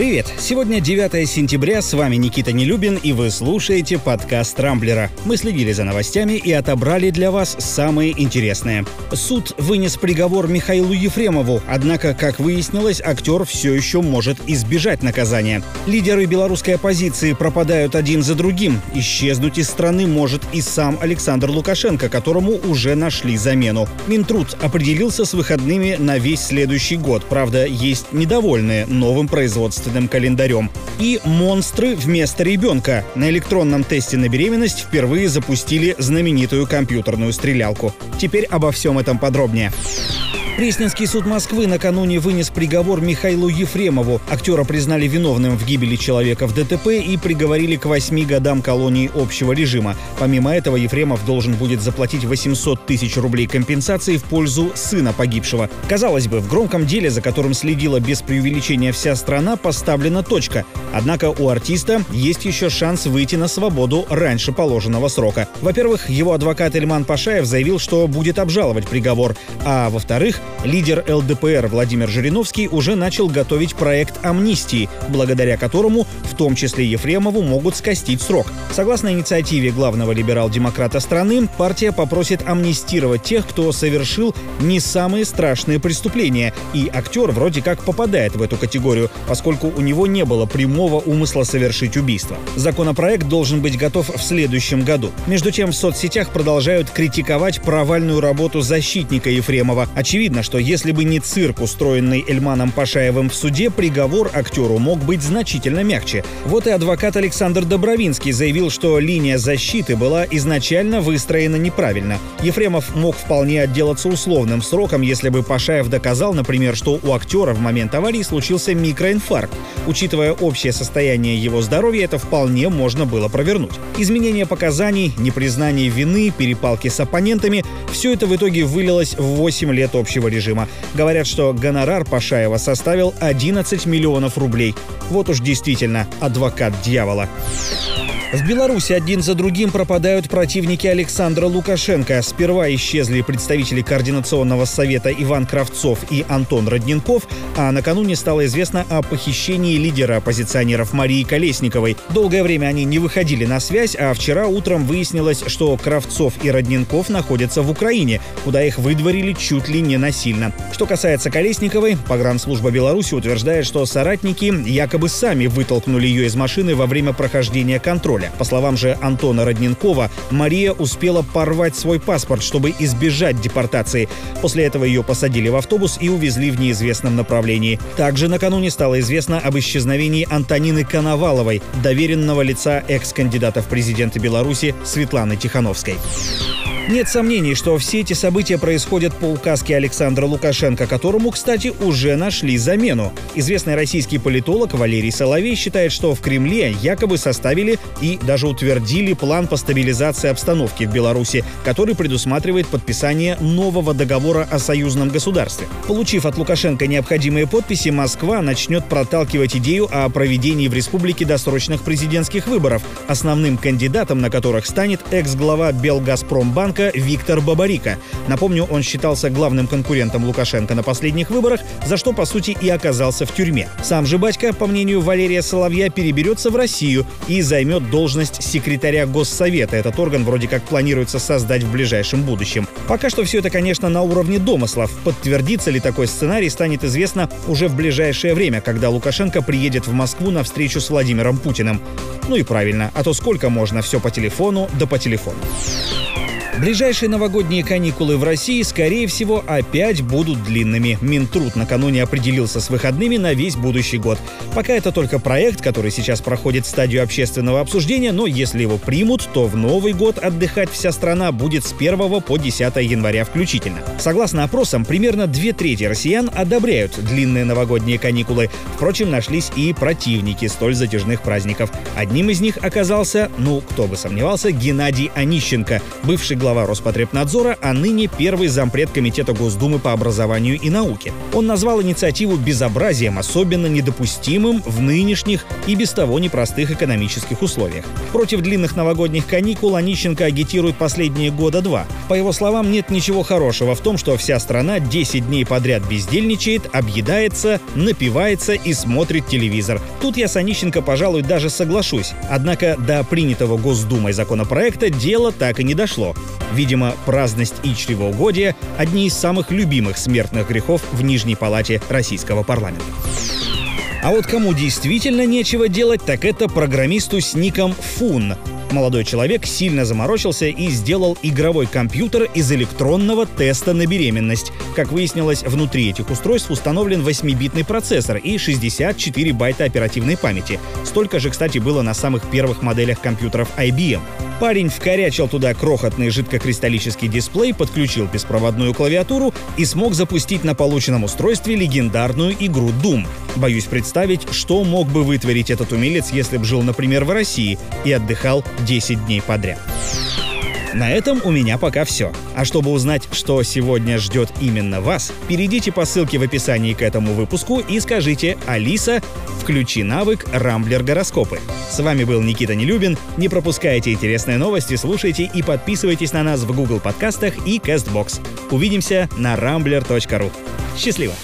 Привет! Сегодня 9 сентября, с вами Никита Нелюбин, и вы слушаете подкаст «Рамблера». Мы следили за новостями и отобрали для вас самые интересные. Суд вынес приговор Михаилу Ефремову, однако, как выяснилось, актер все еще может избежать наказания. Лидеры белорусской оппозиции пропадают один за другим. Исчезнуть из страны может и сам Александр Лукашенко, которому уже нашли замену. Минтруд определился с выходными на весь следующий год. Правда, есть недовольные новым производством собственным календарем. И «Монстры вместо ребенка». На электронном тесте на беременность впервые запустили знаменитую компьютерную стрелялку. Теперь обо всем этом подробнее. Пресненский суд Москвы накануне вынес приговор Михаилу Ефремову. Актера признали виновным в гибели человека в ДТП и приговорили к восьми годам колонии общего режима. Помимо этого, Ефремов должен будет заплатить 800 тысяч рублей компенсации в пользу сына погибшего. Казалось бы, в громком деле, за которым следила без преувеличения вся страна, поставлена точка. Однако у артиста есть еще шанс выйти на свободу раньше положенного срока. Во-первых, его адвокат Эльман Пашаев заявил, что будет обжаловать приговор, а во-вторых, Лидер ЛДПР Владимир Жириновский уже начал готовить проект амнистии, благодаря которому в том числе Ефремову могут скостить срок. Согласно инициативе главного либерал-демократа страны, партия попросит амнистировать тех, кто совершил не самые страшные преступления, и актер вроде как попадает в эту категорию, поскольку у него не было прямого умысла совершить убийство. Законопроект должен быть готов в следующем году. Между тем в соцсетях продолжают критиковать провальную работу защитника Ефремова. Очевидно, Очевидно, что если бы не цирк, устроенный Эльманом Пашаевым в суде, приговор актеру мог быть значительно мягче. Вот и адвокат Александр Добровинский заявил, что линия защиты была изначально выстроена неправильно. Ефремов мог вполне отделаться условным сроком, если бы Пашаев доказал, например, что у актера в момент аварии случился микроинфаркт. Учитывая общее состояние его здоровья, это вполне можно было провернуть. Изменение показаний, непризнание вины, перепалки с оппонентами – все это в итоге вылилось в 8 лет общего режима. Говорят, что гонорар Пашаева составил 11 миллионов рублей. Вот уж действительно адвокат дьявола. В Беларуси один за другим пропадают противники Александра Лукашенко. Сперва исчезли представители Координационного совета Иван Кравцов и Антон Родненков, а накануне стало известно о похищении лидера оппозиционеров Марии Колесниковой. Долгое время они не выходили на связь, а вчера утром выяснилось, что Кравцов и Родненков находятся в Украине, куда их выдворили чуть ли не насильно. Что касается Колесниковой, погранслужба Беларуси утверждает, что соратники якобы сами вытолкнули ее из машины во время прохождения контроля контроля. По словам же Антона Родненкова, Мария успела порвать свой паспорт, чтобы избежать депортации. После этого ее посадили в автобус и увезли в неизвестном направлении. Также накануне стало известно об исчезновении Антонины Коноваловой, доверенного лица экс-кандидата в президенты Беларуси Светланы Тихановской. Нет сомнений, что все эти события происходят по указке Александра Лукашенко, которому, кстати, уже нашли замену. Известный российский политолог Валерий Соловей считает, что в Кремле якобы составили и даже утвердили план по стабилизации обстановки в Беларуси, который предусматривает подписание нового договора о союзном государстве. Получив от Лукашенко необходимые подписи, Москва начнет проталкивать идею о проведении в республике досрочных президентских выборов, основным кандидатом на которых станет экс-глава Белгазпромбанка Лукашенко Виктор Бабарика. Напомню, он считался главным конкурентом Лукашенко на последних выборах, за что, по сути, и оказался в тюрьме. Сам же батька, по мнению Валерия Соловья, переберется в Россию и займет должность секретаря Госсовета. Этот орган вроде как планируется создать в ближайшем будущем. Пока что все это, конечно, на уровне домыслов. Подтвердится ли такой сценарий, станет известно уже в ближайшее время, когда Лукашенко приедет в Москву на встречу с Владимиром Путиным. Ну и правильно, а то сколько можно все по телефону да по телефону. Ближайшие новогодние каникулы в России, скорее всего, опять будут длинными. Минтруд накануне определился с выходными на весь будущий год. Пока это только проект, который сейчас проходит стадию общественного обсуждения, но если его примут, то в Новый год отдыхать вся страна будет с 1 по 10 января включительно. Согласно опросам, примерно две трети россиян одобряют длинные новогодние каникулы. Впрочем, нашлись и противники столь затяжных праздников. Одним из них оказался, ну, кто бы сомневался, Геннадий Онищенко, бывший глава глава Роспотребнадзора, а ныне первый зампред Комитета Госдумы по образованию и науке. Он назвал инициативу безобразием, особенно недопустимым в нынешних и без того непростых экономических условиях. Против длинных новогодних каникул Онищенко агитирует последние года два. По его словам, нет ничего хорошего в том, что вся страна 10 дней подряд бездельничает, объедается, напивается и смотрит телевизор. Тут я с Онищенко, пожалуй, даже соглашусь. Однако до принятого Госдумой законопроекта дело так и не дошло. Видимо, праздность и чревоугодие – одни из самых любимых смертных грехов в Нижней Палате российского парламента. А вот кому действительно нечего делать, так это программисту с ником Фун. Молодой человек сильно заморочился и сделал игровой компьютер из электронного теста на беременность. Как выяснилось, внутри этих устройств установлен 8-битный процессор и 64 байта оперативной памяти. Столько же, кстати, было на самых первых моделях компьютеров IBM. Парень вкорячил туда крохотный жидкокристаллический дисплей, подключил беспроводную клавиатуру и смог запустить на полученном устройстве легендарную игру Doom. Боюсь представить, что мог бы вытворить этот умелец, если бы жил, например, в России и отдыхал 10 дней подряд. На этом у меня пока все. А чтобы узнать, что сегодня ждет именно вас, перейдите по ссылке в описании к этому выпуску и скажите «Алиса, включи навык Рамблер Гороскопы». С вами был Никита Нелюбин. Не пропускайте интересные новости, слушайте и подписывайтесь на нас в Google подкастах и CastBox. Увидимся на rambler.ru. Счастливо!